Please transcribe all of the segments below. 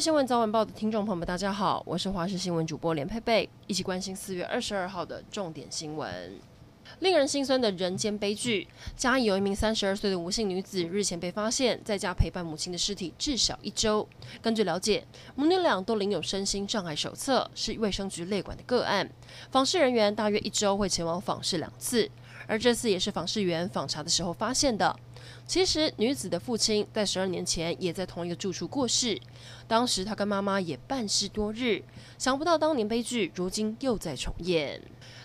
新闻早晚报的听众朋友们，大家好，我是华视新闻主播连佩佩，一起关心四月二十二号的重点新闻。令人心酸的人间悲剧，嘉义有一名三十二岁的吴姓女子，日前被发现在家陪伴母亲的尸体至少一周。根据了解，母女俩都领有身心障碍手册，是卫生局列管的个案。访视人员大约一周会前往访视两次，而这次也是访视员访查的时候发现的。其实，女子的父亲在十二年前也在同一个住处过世，当时他跟妈妈也半失多日。想不到当年悲剧，如今又在重演。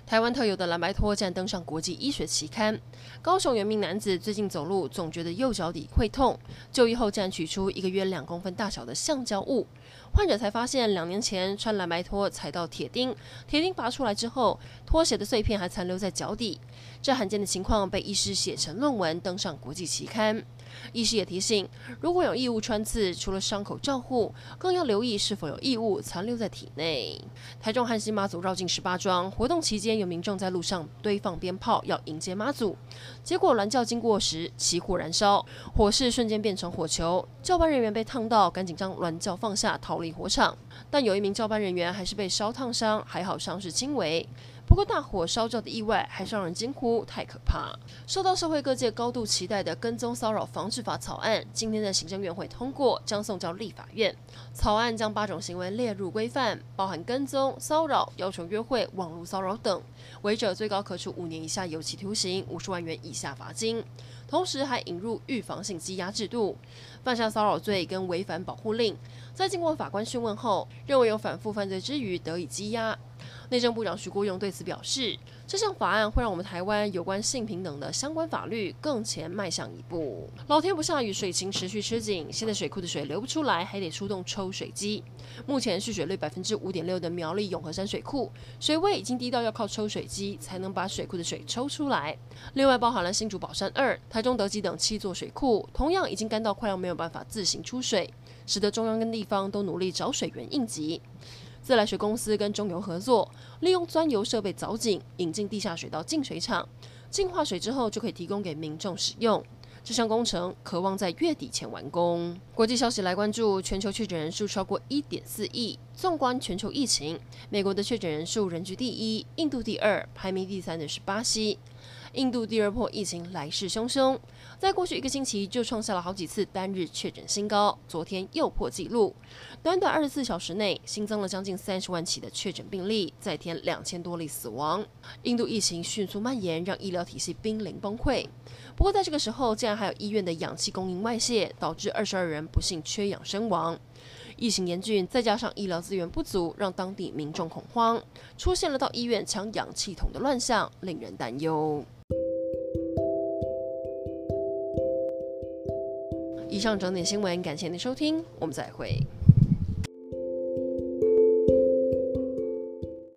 台湾特有的蓝白拖站登上国际医学期刊。高雄原名男子最近走路总觉得右脚底会痛，就医后竟然取出一个约两公分大小的橡胶物，患者才发现两年前穿蓝白拖踩到铁钉，铁钉拔出来之后，拖鞋的碎片还残留在脚底。这罕见的情况被医师写成论文登上国际期刊。医师也提醒，如果有异物穿刺，除了伤口照护，更要留意是否有异物残留在体内。台中汉西妈祖绕境十八庄活动期间，有民众在路上堆放鞭炮要迎接妈祖，结果銮轿经过时起火燃烧，火势瞬间变成火球，教班人员被烫到，赶紧将銮轿放下逃离火场，但有一名教班人员还是被烧烫伤，还好伤势轻微。不过，大火烧轿的意外还是让人惊呼，太可怕！受到社会各界高度期待的跟踪骚扰防治法草案，今天在行政院会通过，将送交立法院。草案将八种行为列入规范，包含跟踪、骚扰、要求约会、网络骚扰等，违者最高可处五年以下有期徒刑、五十万元以下罚金。同时，还引入预防性羁押制度，犯下骚扰罪跟违反保护令，在经过法官讯问后，认为有反复犯罪之余，得以羁押。内政部长徐国勇对此表示，这项法案会让我们台湾有关性平等的相关法律更前迈向一步。老天不下雨，水情持续吃紧，现在水库的水流不出来，还得出动抽水机。目前蓄水率百分之五点六的苗栗永和山水库，水位已经低到要靠抽水机才能把水库的水抽出来。另外，包含了新竹宝山二、台中德基等七座水库，同样已经干到快要没有办法自行出水，使得中央跟地方都努力找水源应急。自来水公司跟中油合作，利用钻油设备凿井，引进地下水到净水厂，净化水之后就可以提供给民众使用。这项工程可望在月底前完工。国际消息来关注，全球确诊人数超过一点四亿。纵观全球疫情，美国的确诊人数仍居第一，印度第二，排名第三的是巴西。印度第二波疫情来势汹汹，在过去一个星期就创下了好几次单日确诊新高，昨天又破纪录，短短二十四小时内新增了将近三十万起的确诊病例，再添两千多例死亡。印度疫情迅速蔓延，让医疗体系濒临崩溃。不过在这个时候，竟然还有医院的氧气供应外泄，导致二十二人不幸缺氧身亡。疫情严峻，再加上医疗资源不足，让当地民众恐慌，出现了到医院抢氧气筒的乱象，令人担忧。以上整点新闻，感谢您收听，我们再会。